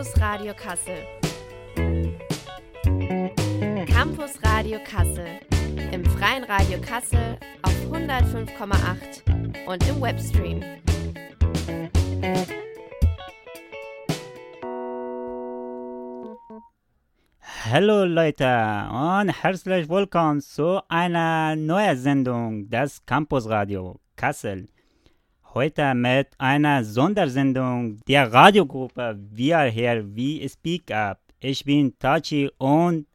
Campus Radio Kassel. Campus Radio Kassel. Im freien Radio Kassel auf 105,8 und im Webstream. Hallo Leute und herzlich willkommen zu einer neuen Sendung des Campus Radio Kassel. Heute mit einer Sondersendung der Radiogruppe Wir hier wie Speak Up. Ich bin Tachi und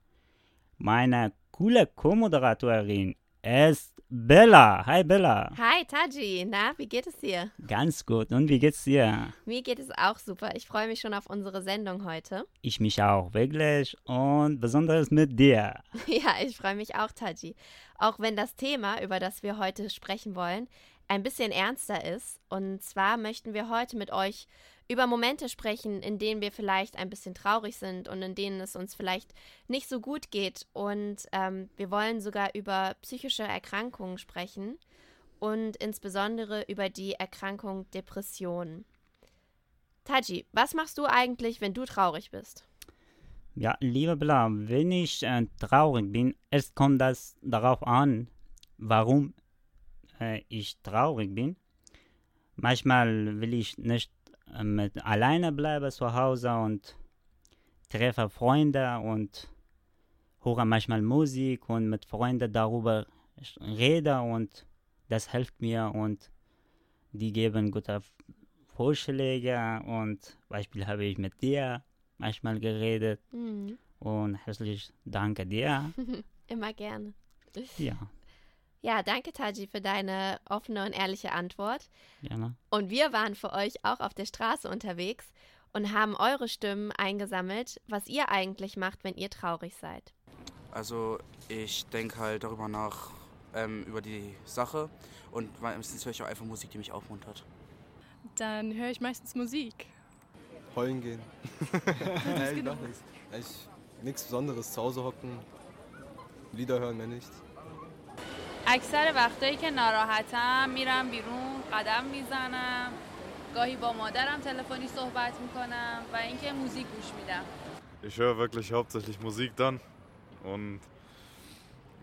meine coole Co-Moderatorin ist Bella. Hi Bella. Hi Taji, na, wie geht es dir? Ganz gut. Und wie geht's dir? Mir geht es auch super. Ich freue mich schon auf unsere Sendung heute. Ich mich auch, wirklich. Und besonders mit dir. Ja, ich freue mich auch, Taji. Auch wenn das Thema, über das wir heute sprechen wollen, ein bisschen ernster ist. Und zwar möchten wir heute mit euch über Momente sprechen, in denen wir vielleicht ein bisschen traurig sind und in denen es uns vielleicht nicht so gut geht. Und ähm, wir wollen sogar über psychische Erkrankungen sprechen und insbesondere über die Erkrankung Depression. Taji, was machst du eigentlich, wenn du traurig bist? Ja, liebe Bella, wenn ich äh, traurig bin, erst kommt das darauf an, warum äh, ich traurig bin. Manchmal will ich nicht äh, mit alleine bleiben zu Hause und treffe Freunde und höre manchmal Musik und mit Freunden darüber rede und das hilft mir und die geben gute Vorschläge und Beispiel habe ich mit dir manchmal geredet Mhm. und herzlich danke dir. Immer gerne. Ja, Ja, danke Taji für deine offene und ehrliche Antwort. gerne. Und wir waren für euch auch auf der Straße unterwegs und haben eure Stimmen eingesammelt, was ihr eigentlich macht, wenn ihr traurig seid. Also ich denke halt darüber nach, ähm, über die Sache und meistens höre ich auch einfach Musik, die mich aufmuntert. Dann höre ich meistens Musik. Heulen gehen. Nein, ich mach nichts. Ich, nichts Besonderes. Zu Hause hocken, Lieder hören, mehr nichts. اکثر وقتایی که ناراحتم میرم بیرون قدم میزنم گاهی با مادرم تلفنی صحبت میکنم و اینکه موزیک گوش میدم Ich höre wirklich hauptsächlich Musik dann und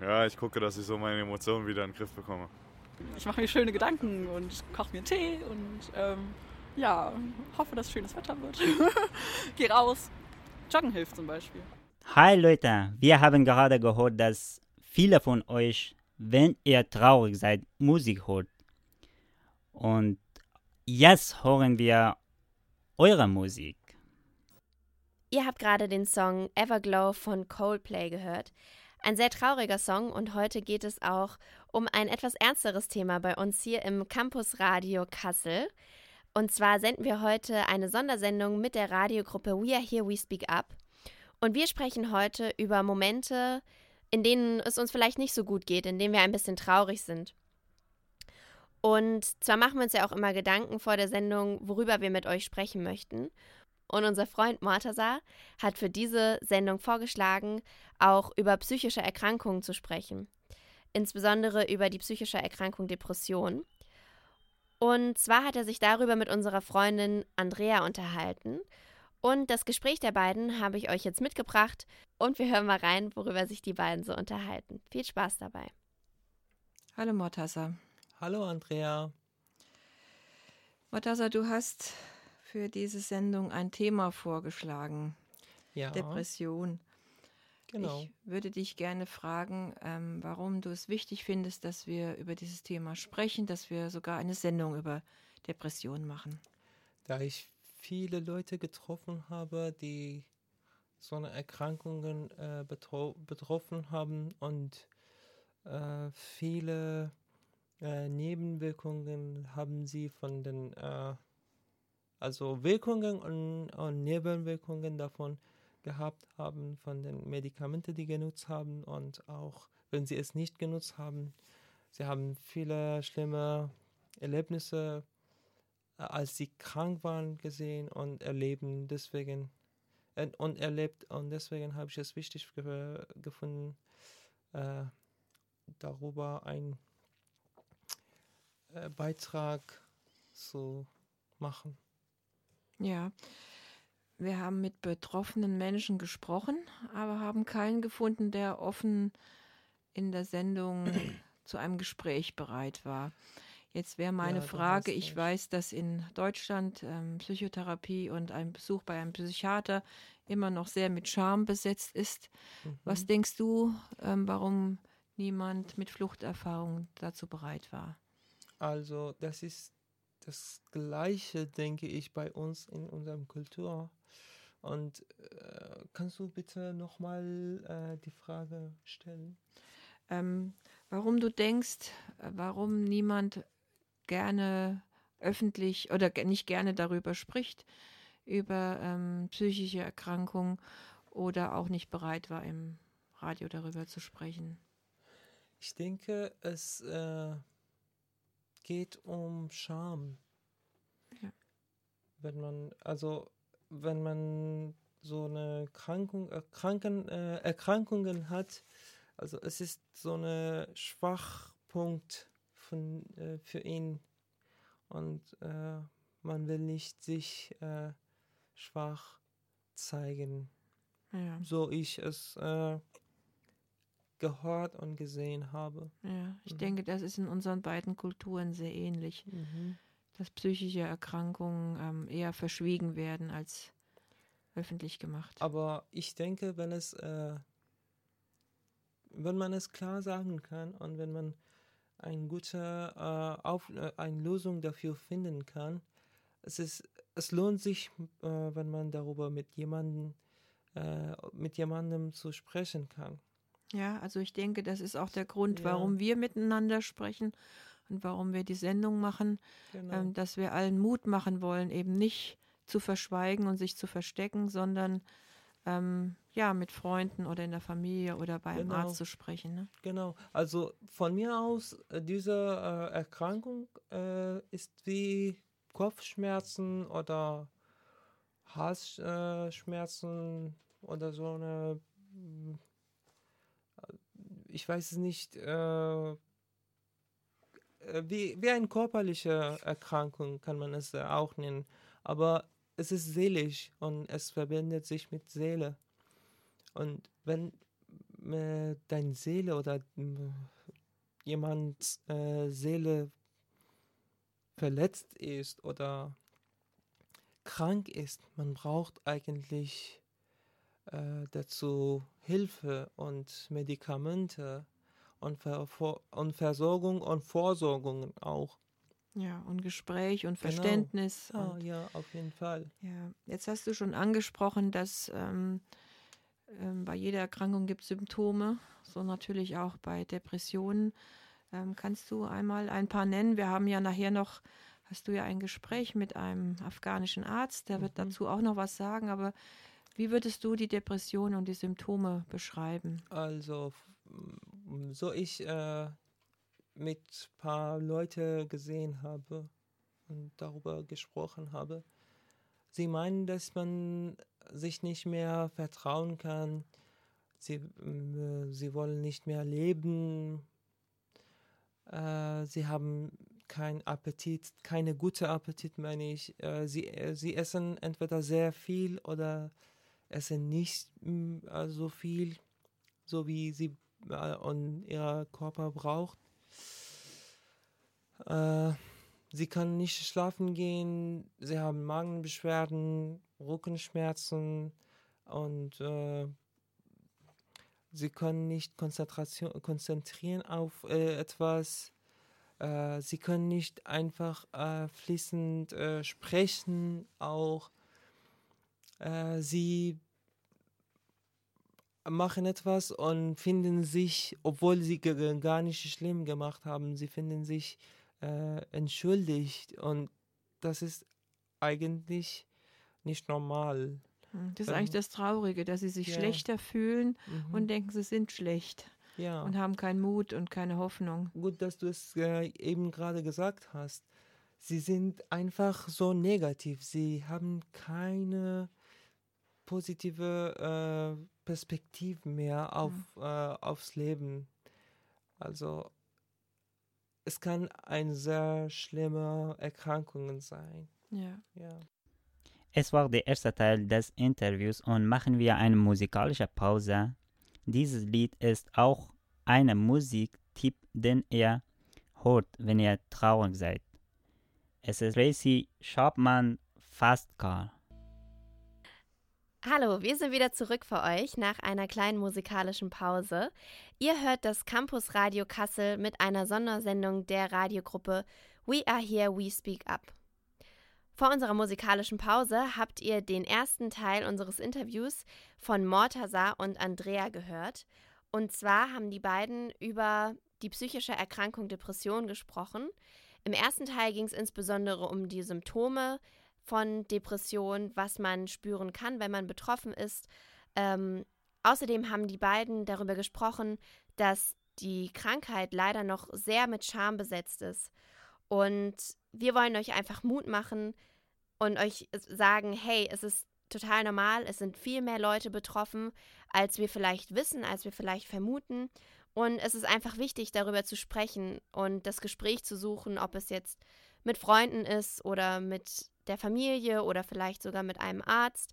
ja, ich gucke, dass ich so meine Emotionen wieder in den Griff bekomme. Ich mache mir schöne Gedanken und koche mir einen Tee und ähm, ja, hoffe, dass schönes Wetter wird. Geh raus. Joggen hilft zum Beispiel. Hi Leute, wir haben gerade gehört, dass viele von euch, wenn ihr traurig seid, Musik hört. Und jetzt hören wir eure Musik. Ihr habt gerade den Song Everglow von Coldplay gehört. Ein sehr trauriger Song und heute geht es auch um ein etwas ernsteres Thema bei uns hier im Campus Radio Kassel. Und zwar senden wir heute eine Sondersendung mit der Radiogruppe We Are Here, We Speak Up. Und wir sprechen heute über Momente, in denen es uns vielleicht nicht so gut geht, in denen wir ein bisschen traurig sind. Und zwar machen wir uns ja auch immer Gedanken vor der Sendung, worüber wir mit euch sprechen möchten. Und unser Freund Mortaza hat für diese Sendung vorgeschlagen, auch über psychische Erkrankungen zu sprechen. Insbesondere über die psychische Erkrankung Depression. Und zwar hat er sich darüber mit unserer Freundin Andrea unterhalten. Und das Gespräch der beiden habe ich euch jetzt mitgebracht und wir hören mal rein, worüber sich die beiden so unterhalten. Viel Spaß dabei. Hallo Mortasa. Hallo Andrea. Mortasa, du hast für diese Sendung ein Thema vorgeschlagen. Ja, Depression. genau. Ich würde dich gerne fragen, ähm, warum du es wichtig findest, dass wir über dieses Thema sprechen, dass wir sogar eine Sendung über Depression machen. Da ich viele Leute getroffen habe, die so eine Erkrankungen äh, betro betroffen haben und äh, viele äh, Nebenwirkungen haben sie von den, äh, also Wirkungen und, und Nebenwirkungen davon gehabt haben, von den Medikamenten, die genutzt haben und auch wenn sie es nicht genutzt haben, sie haben viele schlimme Erlebnisse als sie krank waren gesehen und erleben deswegen äh, und erlebt und deswegen habe ich es wichtig ge gefunden äh, darüber einen äh, Beitrag zu machen. Ja. wir haben mit betroffenen Menschen gesprochen, aber haben keinen gefunden, der offen in der Sendung zu einem Gespräch bereit war. Jetzt wäre meine Ja, Frage, ich recht. weiß, dass in Deutschland ähm, Psychotherapie und ein Besuch bei einem Psychiater immer noch sehr mit Scham besetzt ist. Was Mhm. denkst du, ähm, warum niemand mit Fluchterfahrung dazu bereit war? Also, das ist das Gleiche, denke ich, bei uns in unserem Kultur. Und äh, kannst du bitte nochmal äh, die Frage stellen? Ähm, warum du denkst, äh, warum niemand gerne öffentlich oder nicht gerne darüber spricht, über ähm, psychische Erkrankungen oder auch nicht bereit war, im Radio darüber zu sprechen. Ich denke, es äh, geht um Scham. Ja. Wenn man, also wenn man so eine Krankung, Erkranken, äh, Erkrankungen hat, also es ist so eine Schwachpunkt von, äh, für ihn und äh, man will nicht sich äh, schwach zeigen, Ja, so ich es äh, gehört und gesehen habe. ja. ich Mhm. denke, das ist in unseren beiden Kulturen sehr ähnlich, Mhm. dass psychische Erkrankungen ähm, eher verschwiegen werden als öffentlich gemacht. Aber ich denke, wenn es, äh, wenn man es klar sagen kann und wenn man eine gute äh, Auf äh, eine Lösung dafür finden kann, es ist, es lohnt sich, äh, wenn man darüber mit jemandem, äh, mit jemandem zu sprechen kann. Ja, also ich denke, das ist auch der Grund, Ja. warum wir miteinander sprechen und warum wir die Sendung machen, Genau. ähm, dass wir allen Mut machen wollen, eben nicht zu verschweigen und sich zu verstecken, sondern ähm, ja, mit Freunden oder in der Familie oder bei einem Genau. Arzt zu sprechen. Ne? Genau, also von mir aus, äh, diese äh, Erkrankung äh, ist wie Kopfschmerzen oder Halsschmerzen äh, oder so eine, äh, ich weiß es nicht, äh, wie, wie eine körperliche Erkrankung kann man es auch nennen, aber es ist seelisch und es verbindet sich mit Seele. Und wenn äh, deine Seele oder äh, jemand äh, Seele verletzt ist oder krank ist, man braucht eigentlich äh, dazu Hilfe und Medikamente und, Ver und Versorgung und Vorsorgung auch. Ja, und Gespräch und Genau. Verständnis. Ja, Und, ja, auf jeden Fall. ja, jetzt hast du schon angesprochen, dass ähm, ähm, bei jeder Erkrankung gibt es Symptome, so natürlich auch bei Depressionen. Ähm, kannst du einmal ein paar nennen? Wir haben ja nachher noch, hast du ja ein Gespräch mit einem afghanischen Arzt, der wird Mhm. dazu auch noch was sagen, aber wie würdest du die Depression und die Symptome beschreiben? Also, so ich äh, mit paar Leute gesehen habe und darüber gesprochen habe, sie meinen, dass man sich nicht mehr vertrauen kann. Sie, äh, sie wollen nicht mehr leben. Äh, sie haben keinen Appetit, keine gute Appetit, meine ich. Äh, sie, sie essen entweder sehr viel oder essen nicht mm, so viel, so wie sie und ihr Körper braucht. Äh, sie kann nicht schlafen gehen, sie haben Magenbeschwerden, Rückenschmerzen und äh, sie können nicht Konzentration, konzentrieren auf äh, etwas. Äh, sie können nicht einfach äh, fließend sprechen, auch sie machen etwas und finden sich, obwohl sie gar nicht schlimm gemacht haben, sie finden sich äh, entschuldigt und das ist eigentlich nicht normal. Hm, Das ist Ähm, eigentlich das Traurige, dass sie sich ja. schlechter fühlen Mhm. und denken, sie sind schlecht ja. und haben keinen Mut und keine Hoffnung. Gut, dass du es äh, eben gerade gesagt hast. Sie sind einfach so negativ. Sie haben keine positive äh, Perspektive mehr auf, äh, aufs Leben. Also es kann eine sehr schlimme Erkrankung sein. Ja. Ja. Es war der erste Teil des Interviews und machen wir eine musikalische Pause. Dieses Lied ist auch ein Musiktipp, den ihr hört, wenn ihr traurig seid. Es ist Tracy Sharpman Fast Car. Hallo, wir sind wieder zurück für euch nach einer kleinen musikalischen Pause. Ihr hört das Campus Radio Kassel mit einer Sondersendung der Radiogruppe We Are Here, We Speak Up. Vor unserer musikalischen Pause habt ihr den ersten Teil unseres Interviews von Mortaza und Andrea gehört. Und zwar haben die beiden über die psychische Erkrankung Depression gesprochen. Im ersten Teil ging es insbesondere um die Symptome von Depression, was man spüren kann, wenn man betroffen ist. Ähm, außerdem haben die beiden darüber gesprochen, dass die Krankheit leider noch sehr mit Scham besetzt ist. Und wir wollen euch einfach Mut machen und euch sagen, hey, es ist total normal, es sind viel mehr Leute betroffen, als wir vielleicht wissen, als wir vielleicht vermuten. Und es ist einfach wichtig, darüber zu sprechen und das Gespräch zu suchen, ob es jetzt mit Freunden ist oder mit der Familie oder vielleicht sogar mit einem Arzt.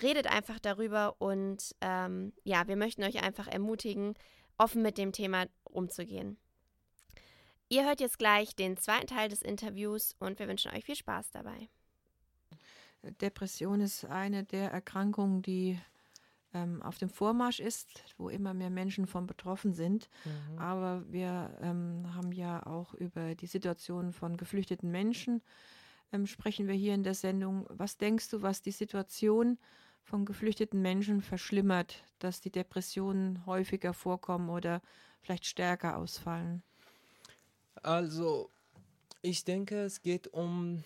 Redet einfach darüber und ähm, ja, wir möchten euch einfach ermutigen, offen mit dem Thema umzugehen. Ihr hört jetzt gleich den zweiten Teil des Interviews und wir wünschen euch viel Spaß dabei. Depression ist eine der Erkrankungen, die ähm, auf dem Vormarsch ist, wo immer mehr Menschen von betroffen sind. Mhm. Aber wir ähm, haben ja auch über die Situation von geflüchteten Menschen ähm, sprechen wir hier in der Sendung. Was denkst du, was die Situation von geflüchteten Menschen verschlimmert, dass die Depressionen häufiger vorkommen oder vielleicht stärker ausfallen? Also, ich denke, es geht um,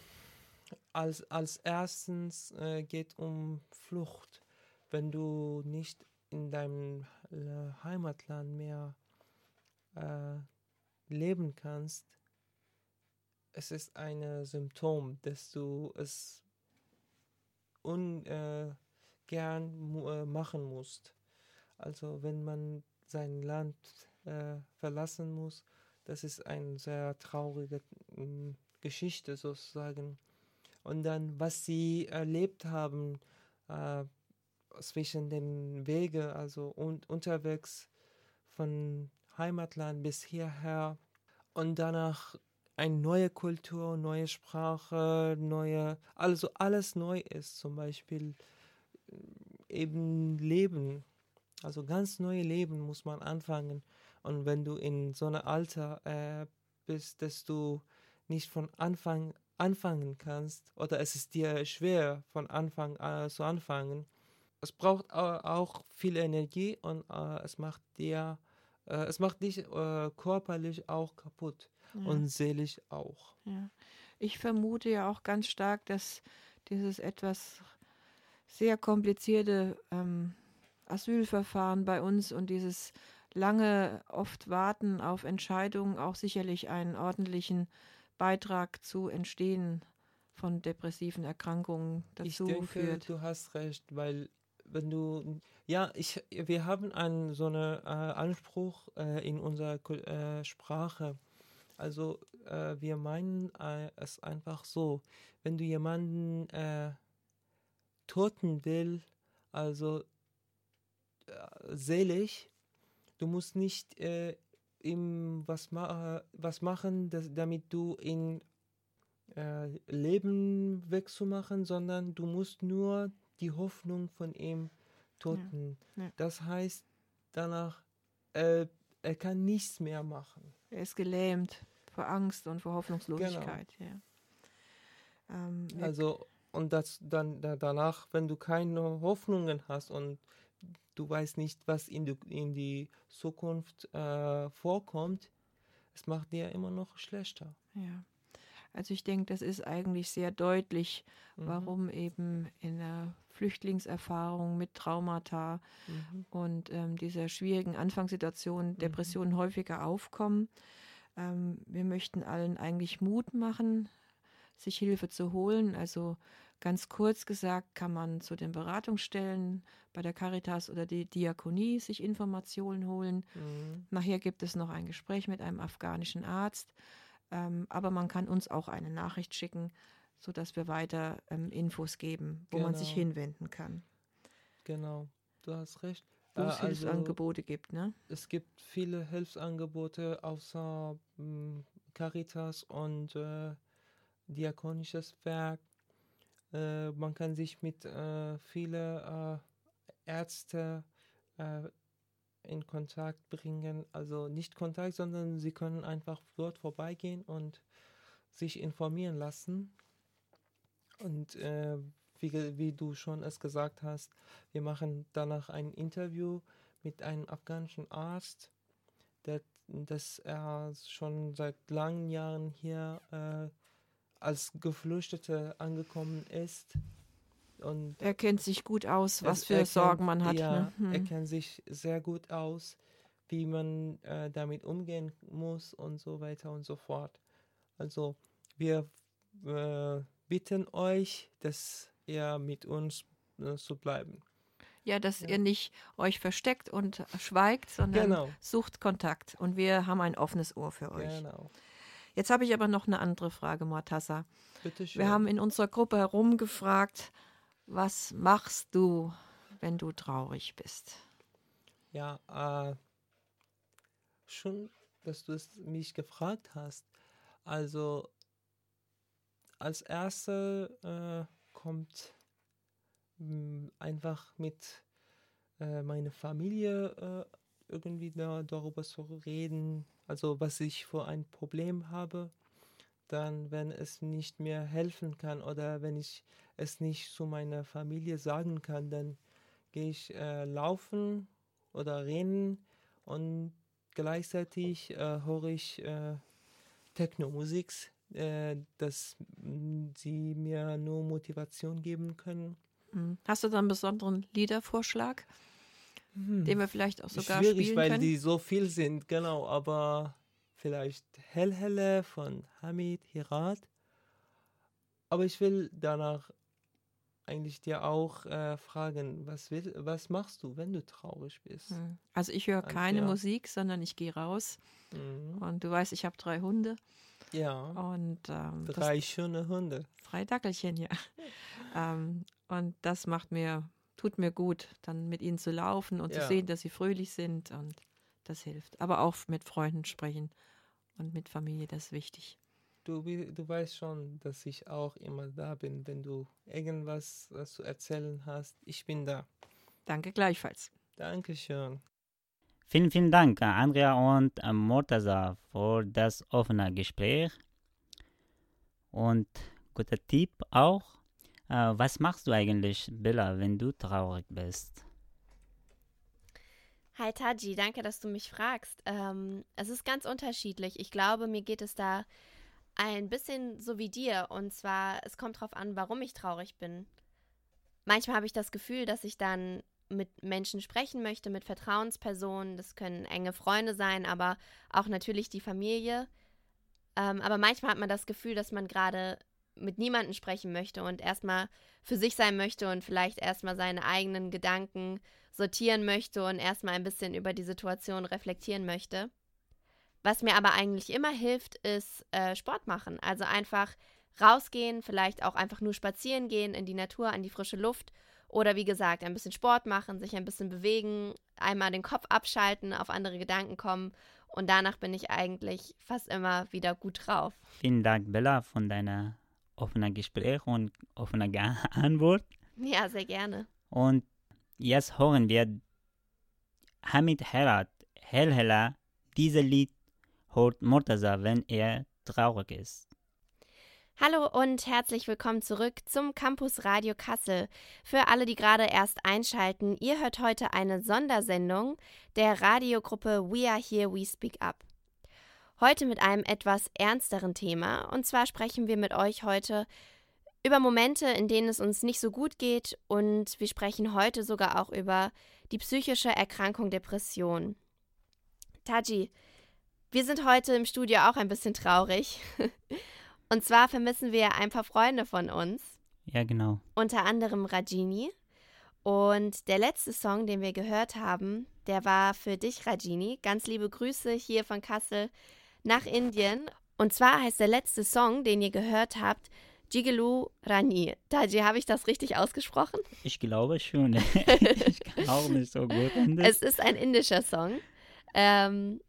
als, als erstens äh, geht um Flucht wenn du nicht in deinem Heimatland mehr äh, leben kannst, es ist ein Symptom, dass du es ungern äh, machen musst. Also wenn man sein Land äh, verlassen muss, das ist eine sehr traurige äh, Geschichte sozusagen. Und dann, was sie erlebt haben, äh, zwischen den Wege, also und unterwegs von Heimatland bis hierher und danach eine neue Kultur, neue Sprache, neue, also alles neu ist, zum Beispiel äh, eben Leben, also ganz neue Leben muss man anfangen. Und wenn du in so einem Alter äh, bist, dass du nicht von Anfang anfangen kannst oder es ist dir schwer von Anfang an zu anfangen, es braucht auch viel Energie und äh, es macht dir, äh, es macht dich äh, körperlich auch kaputt ja. und seelisch auch. Ja. Ich vermute ja auch ganz stark, dass dieses etwas sehr komplizierte ähm, Asylverfahren bei uns und dieses lange oft Warten auf Entscheidungen auch sicherlich einen ordentlichen Beitrag zu Entstehen von depressiven Erkrankungen dazu ich denke, führt. Du hast recht, weil wenn du, ja, ich, wir haben einen so einen äh, Anspruch äh, in unserer äh, Sprache. Also äh, wir meinen äh, es einfach so, wenn du jemanden äh, toten will, also selig, du musst nicht ihm was, ma was machen, dass, damit du ihn Leben wegzumachen, sondern du musst nur die Hoffnung von ihm Toten. Ja, ja. Das heißt danach, äh, er kann nichts mehr machen. Er ist gelähmt vor Angst und vor Hoffnungslosigkeit. Genau. Ja. Ähm, also und das dann da, danach, wenn du keine Hoffnungen hast und du weißt nicht, was in die, in die Zukunft äh, vorkommt, es macht dir immer noch schlechter. Ja. Also ich denke, das ist eigentlich sehr deutlich, mhm. warum eben in der Flüchtlingserfahrung mit Traumata mhm. und ähm, dieser schwierigen Anfangssituation mhm. Depressionen mhm. häufiger aufkommen. Ähm, wir möchten allen eigentlich Mut machen, sich Hilfe zu holen. Also ganz kurz gesagt kann man zu den Beratungsstellen bei der Caritas oder die Diakonie sich Informationen holen. Mhm. Nachher gibt es noch ein Gespräch mit einem afghanischen Arzt. Ähm, aber man kann uns auch eine Nachricht schicken. sodass wir weiter ähm, Infos geben, wo man sich Genau. hinwenden kann, Genau, du hast recht. wo Äh, es Hilfsangebote gibt. Ne? Es gibt viele Hilfsangebote außer mh, Caritas und äh, diakonisches Werk. Äh, man kann sich mit äh, vielen äh, Ärzte äh, in Kontakt bringen. Also nicht Kontakt, sondern sie können einfach dort vorbeigehen und sich informieren lassen. Und äh, wie, wie du schon es gesagt hast, wir machen danach ein Interview mit einem afghanischen Arzt, der, dass er schon seit langen Jahren hier äh, als Geflüchtete angekommen ist. Und Er kennt sich gut aus, was er- für er kennt- Sorgen man hat. Ja, ne? er Hm. kennt sich sehr gut aus, wie man äh, damit umgehen muss und so weiter und so fort. Also wir äh, bitten euch, dass ihr mit uns äh, so bleiben. Ja, dass Ja. ihr nicht euch versteckt und schweigt, sondern Genau. sucht Kontakt. Und wir haben ein offenes Ohr für euch. Genau. Jetzt habe ich aber noch eine andere Frage, Mortassa. Bitte schön. Wir haben in unserer Gruppe herumgefragt, was machst du, wenn du traurig bist? Ja, äh, schon, dass du es mich gefragt hast. Also als erste äh, kommt mh, einfach mit äh, meiner Familie äh, irgendwie da, darüber zu reden, also was ich für ein Problem habe. Dann, wenn es nicht mehr helfen kann oder wenn ich es nicht zu meiner Familie sagen kann, dann gehe ich äh, laufen oder rennen und gleichzeitig äh, höre ich äh, Techno-Musik, äh, dass sie mir nur Motivation geben können. Hm. Hast du da einen besonderen Liedervorschlag, den wir vielleicht auch sogar Schwierig, spielen weil können? die so viel sind, genau, aber vielleicht Hellhelle von Hamid Hirat. Aber ich will danach eigentlich dir auch äh, fragen, was, will, was machst du, wenn du traurig bist? Hm. Also ich höre keine ja. Musik, sondern ich gehe raus. Mhm. Und du weißt, ich habe drei Hunde Ja, und ähm, das- drei schöne Hunde. drei Dackelchen, ja. ähm, und das macht mir, tut mir gut, dann mit ihnen zu laufen und zu Ja. sehen, dass sie fröhlich sind und das hilft. Aber auch mit Freunden sprechen und mit Familie, das ist wichtig. Du, du weißt schon, dass ich auch immer da bin, wenn du irgendwas zu erzählen hast. Ich bin da. Danke gleichfalls. Dankeschön. Vielen, vielen Dank, äh, Andrea und äh, Mortaza, für das offene Gespräch. Und guter Tipp auch. Äh, was machst du eigentlich, Bella, wenn du traurig bist? Hi Taji, danke, dass du mich fragst. Ähm, es ist ganz unterschiedlich. Ich glaube, mir geht es da ein bisschen so wie dir. Und zwar, es kommt darauf an, warum ich traurig bin. Manchmal habe ich das Gefühl, dass ich dann mit Menschen sprechen möchte, mit Vertrauenspersonen. Das können enge Freunde sein, aber auch natürlich die Familie. Ähm, aber manchmal hat man das Gefühl, dass man gerade mit niemandem sprechen möchte und erstmal für sich sein möchte und vielleicht erstmal seine eigenen Gedanken sortieren möchte und erstmal ein bisschen über die Situation reflektieren möchte. Was mir aber eigentlich immer hilft, ist äh, Sport machen. Also einfach rausgehen, vielleicht auch einfach nur spazieren gehen in die Natur, an die frische Luft oder wie gesagt, ein bisschen Sport machen, sich ein bisschen bewegen, einmal den Kopf abschalten, auf andere Gedanken kommen und danach bin ich eigentlich fast immer wieder gut drauf. Vielen Dank, Bella, von deiner offenen Gespräch und offener Antwort. Ja, sehr gerne. Und jetzt hören wir Hamid Herat, Hellhella. Dieses Lied hört Mortaza, wenn er traurig ist. Hallo und herzlich willkommen zurück zum Campus Radio Kassel. Für alle, die gerade erst einschalten, ihr hört heute eine Sondersendung der Radiogruppe We Are Here, We Speak Up. Heute mit einem etwas ernsteren Thema. Und zwar sprechen wir mit euch heute über Momente, in denen es uns nicht so gut geht. Und wir sprechen heute sogar auch über die psychische Erkrankung Depression. Taji, wir sind heute im Studio auch ein bisschen traurig. Und zwar vermissen wir ein paar Freunde von uns, Ja, genau. unter anderem Rajini. Und der letzte Song, den wir gehört haben, der war für dich, Rajini. Ganz liebe Grüße hier von Kassel nach Indien. Und zwar heißt der letzte Song, den ihr gehört habt, Jigilu Rani. Taji, habe ich das richtig ausgesprochen? Ich glaube schon. ich kann auch nicht so gut Indisch. Es ist ein indischer Song. Ähm,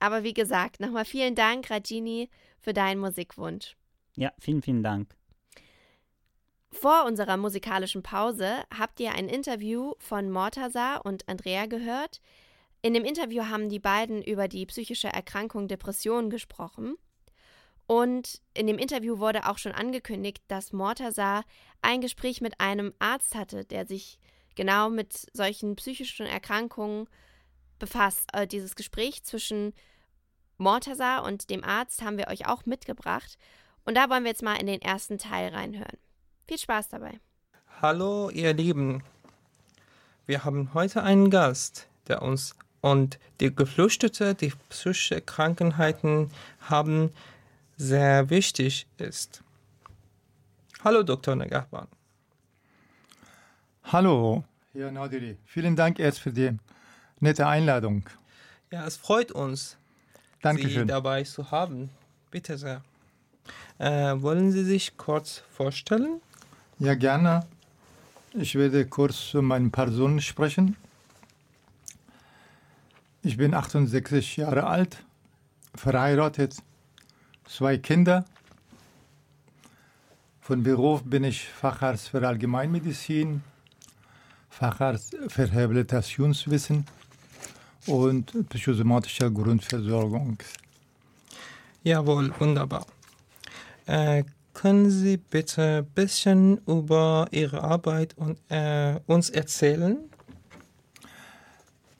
aber wie gesagt, nochmal vielen Dank, Rajini, für deinen Musikwunsch. Ja, vielen, vielen Dank. Vor unserer musikalischen Pause habt ihr ein Interview von Mortaza und Andrea gehört. In dem Interview haben die beiden über die psychische Erkrankung Depression gesprochen. Und in dem Interview wurde auch schon angekündigt, dass Mortaza ein Gespräch mit einem Arzt hatte, der sich genau mit solchen psychischen Erkrankungen befasst. Äh, dieses Gespräch zwischen Mortaza und dem Arzt haben wir euch auch mitgebracht. Und da wollen wir jetzt mal in den ersten Teil reinhören. Viel Spaß dabei. Hallo, ihr Lieben. Wir haben heute einen Gast, der uns und die Geflüchtete, die psychische Krankheiten haben, sehr wichtig ist. Hallo, Dr. Nagahban. Hallo, Herr Nadiri. Vielen Dank erst für die nette Einladung. Ja, es freut uns, Dankeschön. Sie dabei zu haben. Bitte sehr. Äh, wollen Sie sich kurz vorstellen? Ja, gerne. Ich werde kurz zu meinen Personen sprechen. Ich bin 68 Jahre alt, verheiratet, zwei Kinder. Von Beruf bin ich Facharzt für Allgemeinmedizin, Facharzt für Rehabilitationswissen und psychosomatischer Grundversorgung. Jawohl, wunderbar. Äh, können Sie bitte ein bisschen über Ihre Arbeit und, äh, uns erzählen?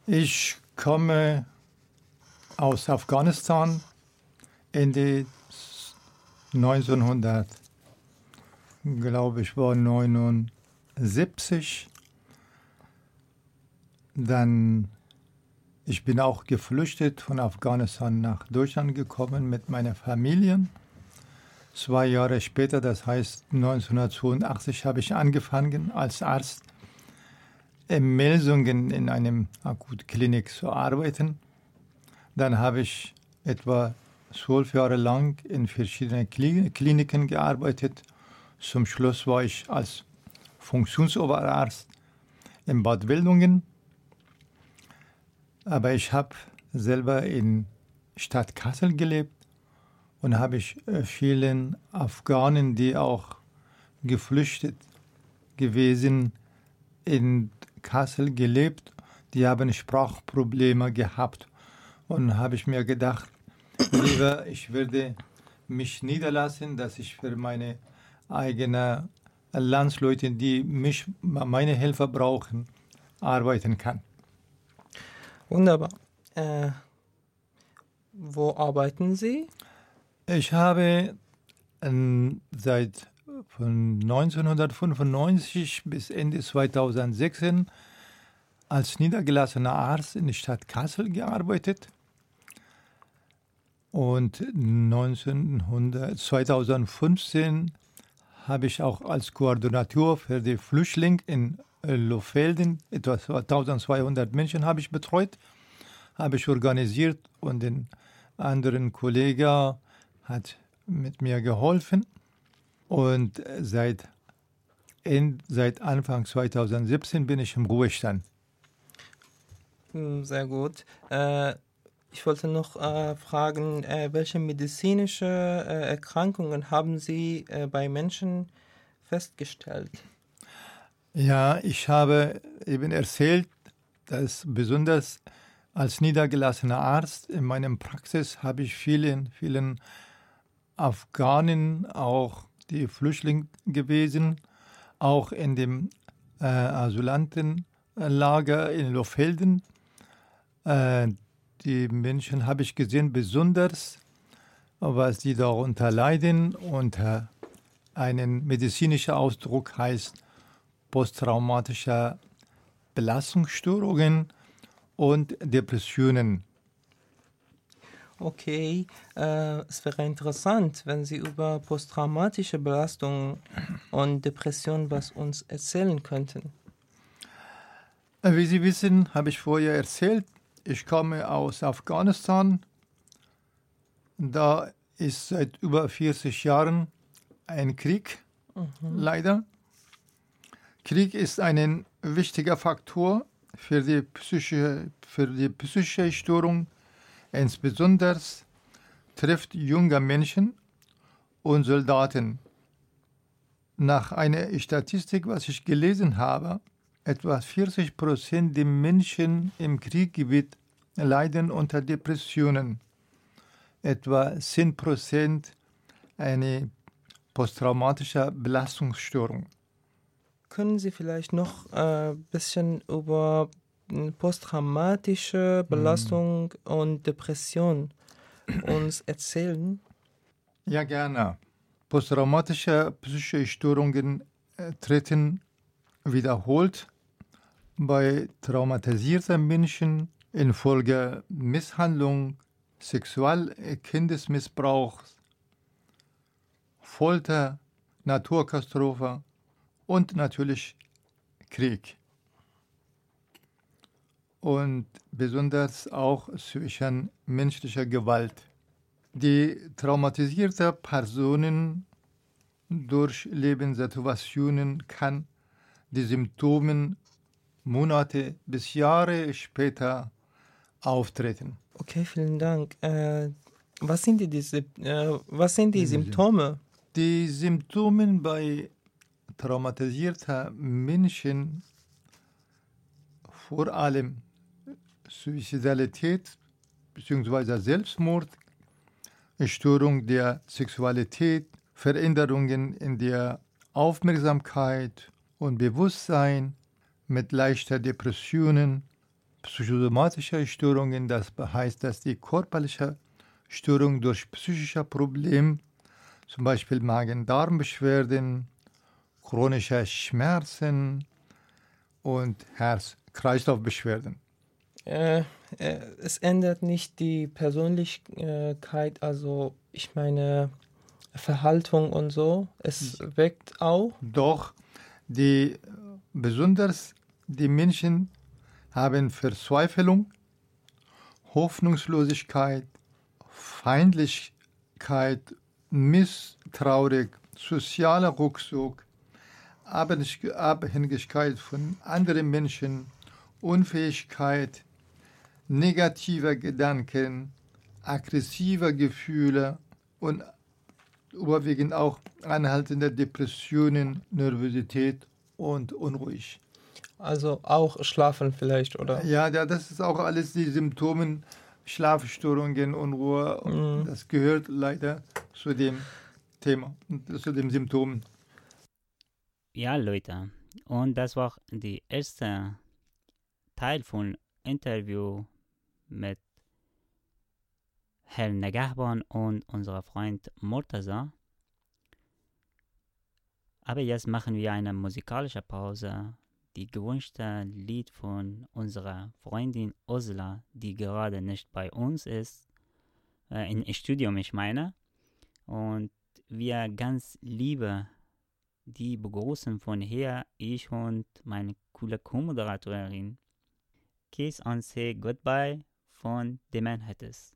Ich komme aus Afghanistan Ende 1900, glaube ich, war 79. Dann, ich bin auch geflüchtet von Afghanistan nach Deutschland gekommen mit meiner Familie. Zwei Jahre später, das heißt 1982, habe ich angefangen als Arzt in Melsungen in einem Akutklinik zu arbeiten. Dann habe ich etwa zwölf Jahre lang in verschiedenen Kliniken gearbeitet. Zum Schluss war ich als Funktionsoberarzt in Bad Wildungen. Aber ich habe selber in Stadt Kassel gelebt und habe ich vielen Afghanen, die auch geflüchtet gewesen, in Kassel gelebt. Die haben Sprachprobleme gehabt. Und habe ich mir gedacht, lieber, ich würde mich niederlassen, dass ich für meine eigenen Landsleute, die mich, meine Hilfe brauchen, arbeiten kann. Wunderbar. Äh, wo arbeiten Sie? Ich habe ähm, seit von 1995 bis Ende 2006 als niedergelassener Arzt in der Stadt Kassel gearbeitet. Und 1900, 2015 habe ich auch als Koordinator für die Flüchtlinge in Lohfelden, etwa 1200 Menschen habe ich betreut, habe ich organisiert und den anderen Kollegen hat mit mir geholfen. Und seit, seit Anfang 2017 bin ich im Ruhestand. Sehr gut. Äh, ich wollte noch äh, fragen, äh, welche medizinische äh, Erkrankungen haben Sie äh, bei Menschen festgestellt? Ja, ich habe eben erzählt, dass besonders als niedergelassener Arzt in meiner Praxis habe ich vielen, vielen Afghanen, auch die Flüchtlinge gewesen, auch in dem äh, Asylantenlager in Lohfelden. Äh, die Menschen habe ich gesehen, besonders, was die darunter leiden. Unter einen medizinischen Ausdruck heißt posttraumatische Belastungsstörungen und Depressionen. Okay, äh, es wäre interessant, wenn Sie über posttraumatische Belastung und Depression was uns erzählen könnten. Wie Sie wissen, habe ich vorher erzählt, ich komme aus Afghanistan. Da ist seit über 40 Jahren ein Krieg, mhm. leider. Krieg ist ein wichtiger Faktor für die psychische, für die psychische Störung. Insbesondere trifft junge Menschen und Soldaten. Nach einer Statistik, was ich gelesen habe, etwa 40 Prozent der Menschen im Kriegsgebiet leiden unter Depressionen. Etwa 10 Prozent eine posttraumatische Belastungsstörung. Können Sie vielleicht noch ein äh, bisschen über posttraumatische Belastung hm. und Depression uns erzählen? Ja, gerne. Posttraumatische psychische Störungen äh, treten wiederholt bei traumatisierten Menschen infolge Misshandlung, Sexualkindesmissbrauchs, Folter, Naturkatastrophe und natürlich Krieg. Und besonders auch zwischen menschlicher Gewalt. Die traumatisierte Personen durch Lebenssituationen kann die Symptome Monate bis Jahre später auftreten. Okay, vielen Dank. Äh, was sind die, diese, äh, was sind die Symptome? Die Symptome bei traumatisierten Menschen, vor allem Suizidalität bzw. Selbstmord, Störung der Sexualität, Veränderungen in der Aufmerksamkeit und Bewusstsein mit leichter Depressionen, psychosomatischer Störungen, das heißt, dass die körperliche Störung durch psychische Probleme, zum Beispiel Magen-Darm-Beschwerden, chronische Schmerzen und Herz-Kreislauf-Beschwerden. Äh, äh, es ändert nicht die Persönlichkeit, also ich meine Verhaltung und so. Es weckt auch. Doch, die besonders die Menschen haben Verzweiflung, Hoffnungslosigkeit, Feindlichkeit, Misstrauig, sozialer Rückzug, Abhängigkeit von anderen Menschen, Unfähigkeit, negative Gedanken, aggressive Gefühle und überwiegend auch anhaltende Depressionen, Nervosität und unruhig. Also auch schlafen vielleicht, oder? Ja, ja das ist auch alles die Symptome, Schlafstörungen, Unruhe. Mhm. Das gehört leider zu dem Thema, zu den Symptomen. Ja, Leute. Und das war der erste Teil von Interview mit Herrn Negahban und unserem Freund Murtaza. Aber jetzt machen wir eine musikalische Pause. Die gewünschte Lied von unserer Freundin Osla, die gerade nicht bei uns ist, äh, im Studium, ich meine. Und wir ganz liebe die begrüßen von hier, ich und meine coole Co-Moderatorin. Kiss and Say Goodbye von The Manhattans.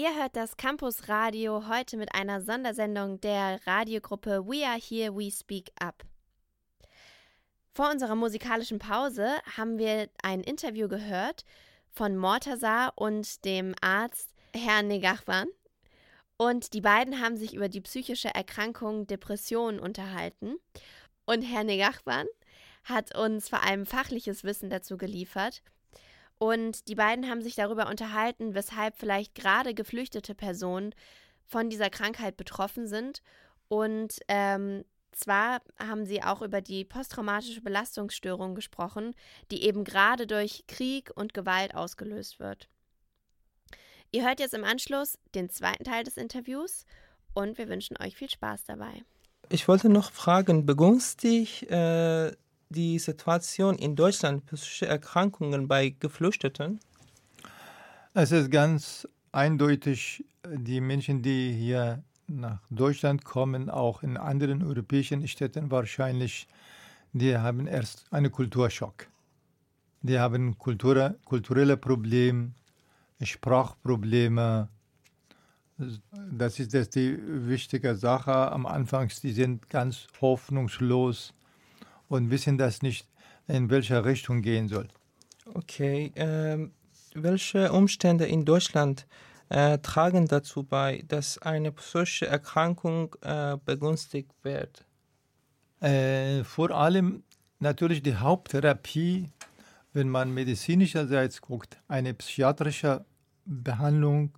Ihr hört das Campus Radio heute mit einer Sondersendung der Radiogruppe We Are Here, We Speak Up. Vor unserer musikalischen Pause haben wir ein Interview gehört von Mortaza und dem Arzt Herrn Negachwan. Und die beiden haben sich über die psychische Erkrankung Depression unterhalten. Und Herr Negachwan hat uns vor allem fachliches Wissen dazu geliefert und die beiden haben sich darüber unterhalten, weshalb vielleicht gerade geflüchtete Personen von dieser Krankheit betroffen sind. Und ähm, zwar haben sie auch über die posttraumatische Belastungsstörung gesprochen, die eben gerade durch Krieg und Gewalt ausgelöst wird. Ihr hört jetzt im Anschluss den zweiten Teil des Interviews und wir wünschen euch viel Spaß dabei. Ich wollte noch fragen, begünstigt äh, die Situation in Deutschland, psychische Erkrankungen bei Geflüchteten? Es ist ganz eindeutig, die Menschen, die hier nach Deutschland kommen, auch in anderen europäischen Städten wahrscheinlich, die haben erst einen Kulturschock. Die haben Kultur, kulturelle Probleme, Sprachprobleme, Das ist das die wichtige Sache. Am Anfang, die sind ganz hoffnungslos und wissen das nicht, in welche Richtung gehen soll. Okay, ähm, welche Umstände in Deutschland äh, tragen dazu bei, dass eine psychische Erkrankung äh, begünstigt wird? Äh, vor allem natürlich die Haupttherapie, wenn man medizinischerseits guckt, eine psychiatrische Behandlung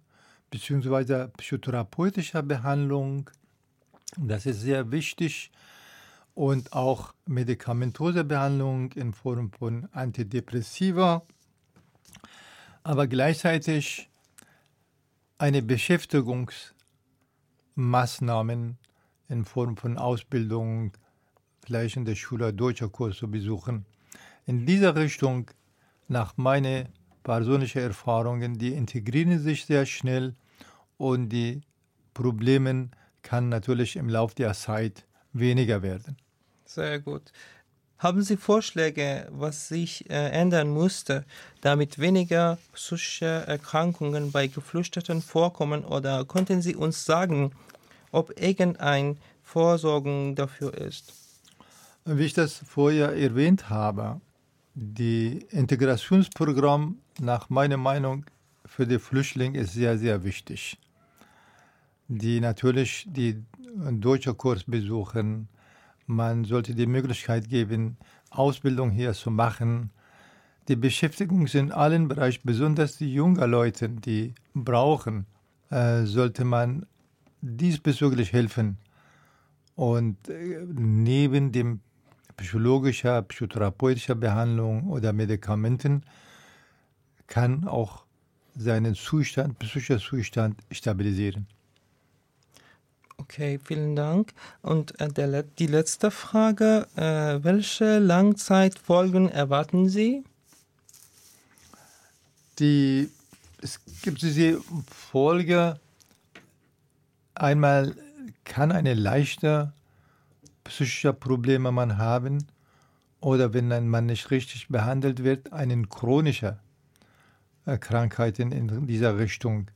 bzw. psychotherapeutische Behandlung. Das ist sehr wichtig. Und auch medikamentöse Behandlung in Form von Antidepressiva. Aber gleichzeitig eine Beschäftigungsmaßnahmen in Form von Ausbildung, vielleicht in der Schule deutscher Kurse besuchen. In dieser Richtung, nach meinen persönlichen Erfahrungen, die integrieren sich sehr schnell und die Probleme kann natürlich im Laufe der Zeit weniger werden. Sehr gut. Haben Sie Vorschläge, was sich äh, ändern musste, damit weniger psychische Erkrankungen bei Geflüchteten vorkommen? Oder konnten Sie uns sagen, ob irgendein Vorsorgen dafür ist? Wie ich das vorher erwähnt habe, die Integrationsprogramm nach meiner Meinung für die Flüchtlinge ist sehr, sehr wichtig. Die natürlich die deutsche Kurs besuchen, man sollte die Möglichkeit geben, Ausbildung hier zu machen. Die Beschäftigung in allen Bereichen, besonders die jungen Leute, die brauchen, äh, sollte man diesbezüglich helfen. Und äh, neben dem psychologischer, psychotherapeutischer Behandlung oder Medikamenten kann auch seinen Zustand, psychischen Zustand stabilisieren. Okay, vielen Dank. Und äh, der, die letzte Frage, äh, welche Langzeitfolgen erwarten Sie? Die, es gibt diese Folge, einmal kann eine leichte psychische Probleme man haben oder wenn ein Mann nicht richtig behandelt wird, eine chronische Krankheiten in dieser Richtung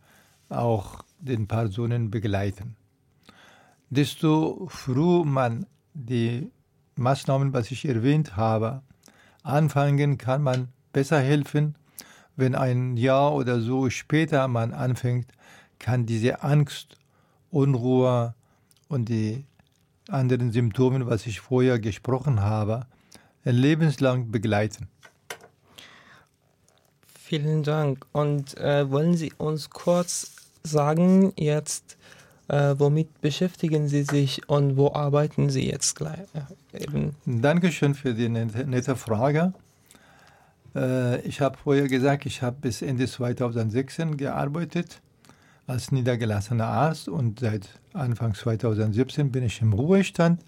auch den Personen begleiten desto früher man die Maßnahmen, was ich erwähnt habe, anfangen, kann man besser helfen. Wenn ein Jahr oder so später man anfängt, kann diese Angst, Unruhe und die anderen Symptome, was ich vorher gesprochen habe, lebenslang begleiten. Vielen Dank. Und äh, wollen Sie uns kurz sagen jetzt, äh, womit beschäftigen Sie sich und wo arbeiten Sie jetzt gleich? Eben. Dankeschön für die nette Frage. Äh, ich habe vorher gesagt, ich habe bis Ende 2016 gearbeitet als niedergelassener Arzt und seit Anfang 2017 bin ich im Ruhestand.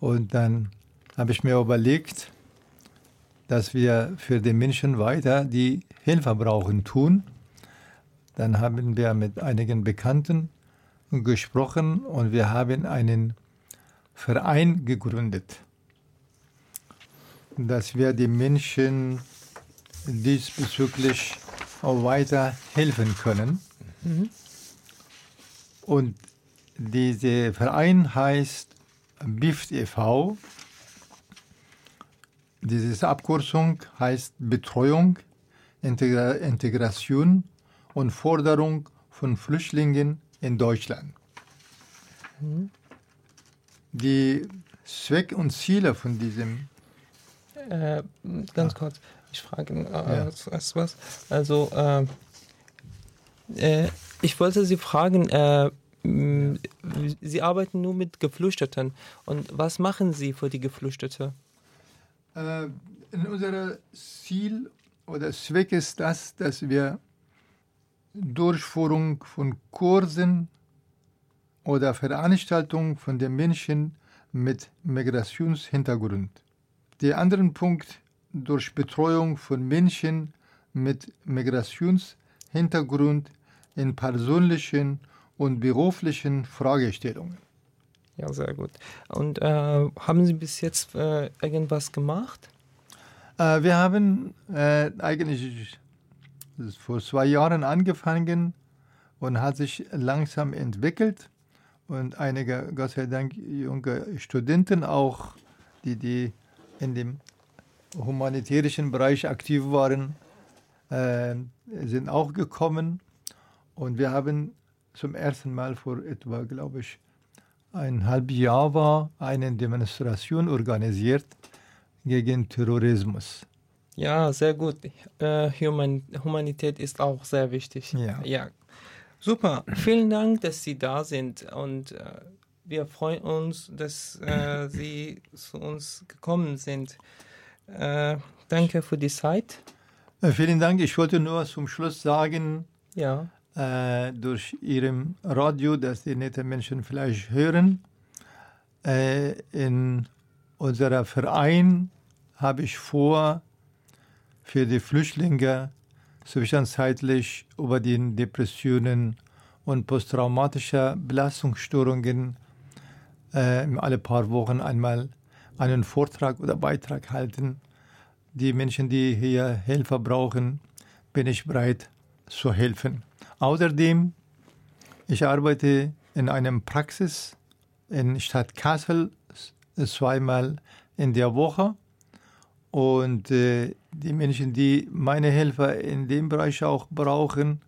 Und dann habe ich mir überlegt, dass wir für die Menschen weiter die Hilfe brauchen tun. Dann haben wir mit einigen Bekannten gesprochen und wir haben einen Verein gegründet, dass wir den Menschen diesbezüglich auch weiter helfen können. Mhm. Und dieser Verein heißt BIFT e.V. Diese Abkürzung heißt Betreuung, Integra Integration und Forderung von Flüchtlingen in Deutschland. Die Zweck und Ziele von diesem. Äh, ganz ah. kurz, ich frage äh, ja. was, was. Also, äh, äh, ich wollte Sie fragen, äh, Sie arbeiten nur mit Geflüchteten. Und was machen Sie für die Geflüchteten? Äh, in unser Ziel oder Zweck ist das, dass wir Durchführung von Kursen oder Veranstaltungen von den Menschen mit Migrationshintergrund. Der andere Punkt durch Betreuung von Menschen mit Migrationshintergrund in persönlichen und beruflichen Fragestellungen. Ja, sehr gut. Und äh, haben Sie bis jetzt äh, irgendwas gemacht? Äh, wir haben äh, eigentlich vor zwei Jahren angefangen und hat sich langsam entwickelt. Und einige, Gott sei Dank, junge Studenten auch, die, die in dem humanitären Bereich aktiv waren, äh, sind auch gekommen. Und wir haben zum ersten Mal vor etwa, glaube ich, ein halbes Jahr war eine Demonstration organisiert gegen Terrorismus. Ja, sehr gut. Äh, Human Humanität ist auch sehr wichtig. Ja. ja. Super. Vielen Dank, dass Sie da sind und äh, wir freuen uns, dass äh, Sie zu uns gekommen sind. Äh, danke für die Zeit. Äh, vielen Dank. Ich wollte nur zum Schluss sagen, ja. Äh, durch Ihrem Radio, dass die nette Menschen vielleicht hören. in unserem Verein habe ich vor, für die Flüchtlinge zwischenzeitlich über die Depressionen und posttraumatische Belastungsstörungen äh, alle paar Wochen einmal einen Vortrag oder Beitrag halten. Die Menschen, die hier Hilfe brauchen, bin ich bereit zu helfen. Außerdem, ich arbeite in einem Praxis in Stadt Kassel zweimal in der Woche und äh, die Menschen, die meine Hilfe in dem Bereich auch brauchen,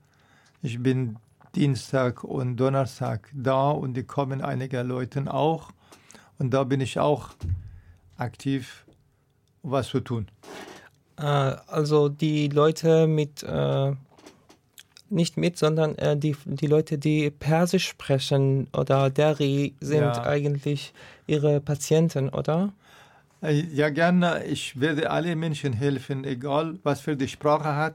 ich bin Dienstag und Donnerstag da und die kommen einige Leute auch. Und da bin ich auch aktiv, was zu tun. Äh, also die Leute mit, äh, nicht mit, sondern äh, die, die Leute, die Persisch sprechen oder Dari sind ja. eigentlich ihre Patienten, oder? Äh, ja, gerne. Ich werde alle Menschen helfen, egal was für die Sprache hat.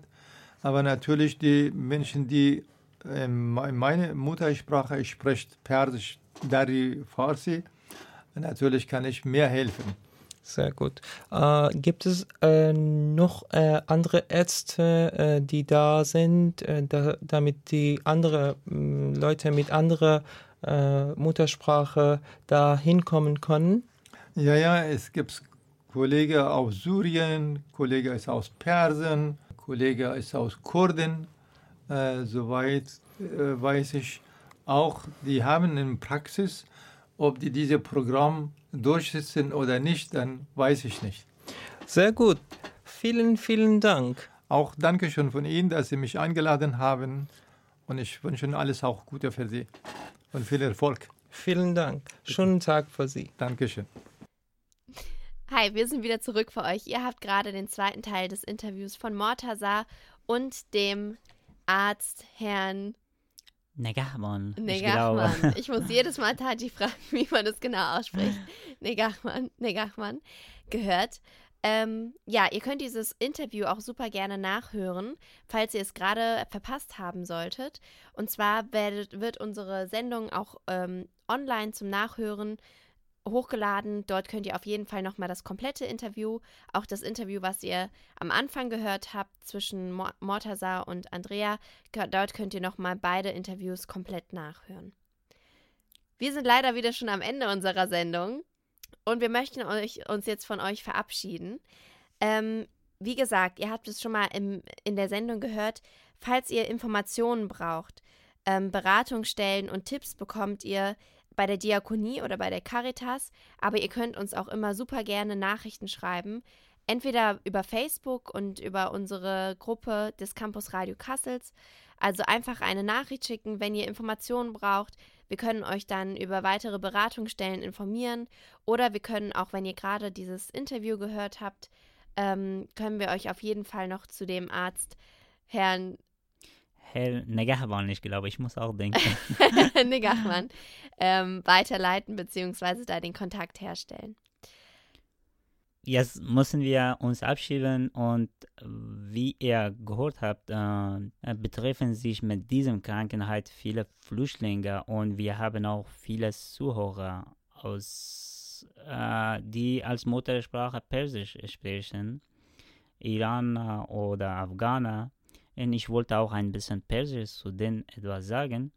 Aber natürlich die Menschen, die ähm, meine Muttersprache spricht, Persisch, Dari, Farsi, natürlich kann ich mehr helfen. Sehr gut. Äh, gibt es äh, noch äh, andere Ärzte, äh, die da sind, äh, da, damit die andere Leute mit anderer Muttersprache da hinkommen können? Ja, ja, es gibt Kollegen aus Syrien, Kollege ist aus Persien, Kollege ist aus Kurden. Äh, soweit äh, weiß ich auch, die haben in Praxis, ob die dieses Programm durchsetzen oder nicht, dann weiß ich nicht. Sehr gut. Vielen, vielen Dank. Auch Dankeschön von Ihnen, dass Sie mich eingeladen haben. Und ich wünsche Ihnen alles auch Gute für Sie und viel Erfolg. Vielen Dank. Schönen Tag für Sie. Dankeschön. Hi, wir sind wieder zurück für euch. Ihr habt gerade den zweiten Teil des Interviews von Mortaza und dem Arzt Herrn Negahman. Negahman. Ich, ich, muss jedes Mal Tati fragen, wie man das genau ausspricht. Negahman, Negahman gehört. Ähm, ja, ihr könnt dieses Interview auch super gerne nachhören, falls ihr es gerade verpasst haben solltet. Und zwar werdet, wird unsere Sendung auch ähm, online zum Nachhören hochgeladen. Dort könnt ihr auf jeden Fall nochmal das komplette Interview, auch das Interview, was ihr am Anfang gehört habt zwischen Mortaza und Andrea, dort könnt ihr nochmal beide Interviews komplett nachhören. Wir sind leider wieder schon am Ende unserer Sendung und wir möchten euch, uns jetzt von euch verabschieden. Ähm, wie gesagt, ihr habt es schon mal im, in der Sendung gehört, falls ihr Informationen braucht, ähm, Beratungsstellen und Tipps bekommt ihr bei der Diakonie oder bei der Caritas, aber ihr könnt uns auch immer super gerne Nachrichten schreiben. Entweder über Facebook und über unsere Gruppe des Campus Radio Kassels. Also einfach eine Nachricht schicken, wenn ihr Informationen braucht. Wir können euch dann über weitere Beratungsstellen informieren. Oder wir können auch, wenn ihr gerade dieses Interview gehört habt, ähm, können wir euch auf jeden Fall noch zu dem Arzt Herrn Herr Negahman, ich glaube, ich muss auch denken. Negahman ähm, weiterleiten bzw. da den Kontakt herstellen. Jetzt müssen wir uns abschieben und wie ihr gehört habt, äh, betreffen sich mit diesem Krankheit viele Flüchtlinge und wir haben auch viele Zuhörer aus, äh, die als Muttersprache Persisch sprechen, Iraner oder Afghaner und ich wollte auch ein bisschen Persisch zu denen etwas sagen.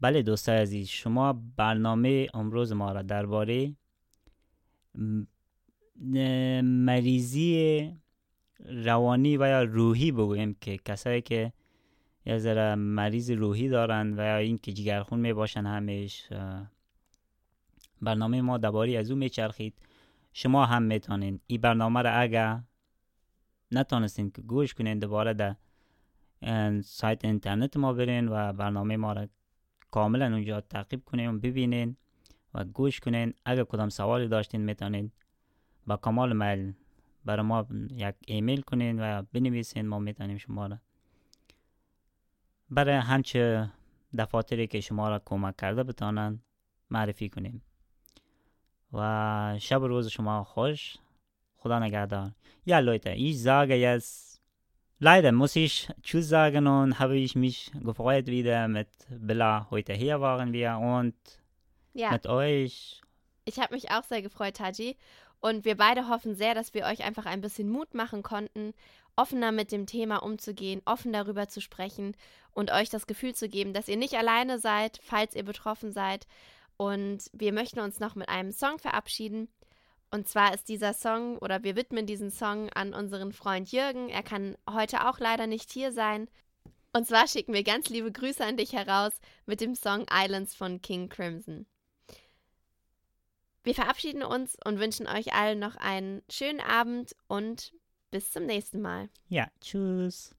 بله دوست عزیز شما برنامه امروز ما را درباره مریضی روانی و یا روحی بگویم که کسایی که یا ذره مریض روحی دارن و یا اینکه جگرخون می باشن همیش برنامه ما دوباره از او میچرخید شما هم می‌تونین این برنامه را اگر نتونستین که گوش کنین دوباره در سایت اینترنت ما برین و برنامه ما را کاملا اونجا تعقیب کنین و ببینین و گوش کنین. اگر کدام سوالی داشتین می‌تونین با کمال میل برای ما یک ایمیل کنین و بنویسین. ما می‌تونیم شما را برای همچه دفاتری که شما را کمک کرده بتانن معرفی کنیم. و شب روز شما خوش. خدا نگهدار. Ja Leute, ich sage jetzt, leider muss ich Tschüss sagen und habe ich mich gefreut, wieder mit Bella heute hier waren wir und ja. mit euch. Ich habe mich auch sehr gefreut, Taji. Und wir beide hoffen sehr, dass wir euch einfach ein bisschen Mut machen konnten, offener mit dem Thema umzugehen, offen darüber zu sprechen und euch das Gefühl zu geben, dass ihr nicht alleine seid, falls ihr betroffen seid. Und wir möchten uns noch mit einem Song verabschieden. Und zwar ist dieser Song, oder wir widmen diesen Song an unseren Freund Jürgen. Er kann heute auch leider nicht hier sein. Und zwar schicken wir ganz liebe Grüße an dich heraus mit dem Song Islands von King Crimson. Wir verabschieden uns und wünschen euch allen noch einen schönen Abend und bis zum nächsten Mal. Ja, tschüss.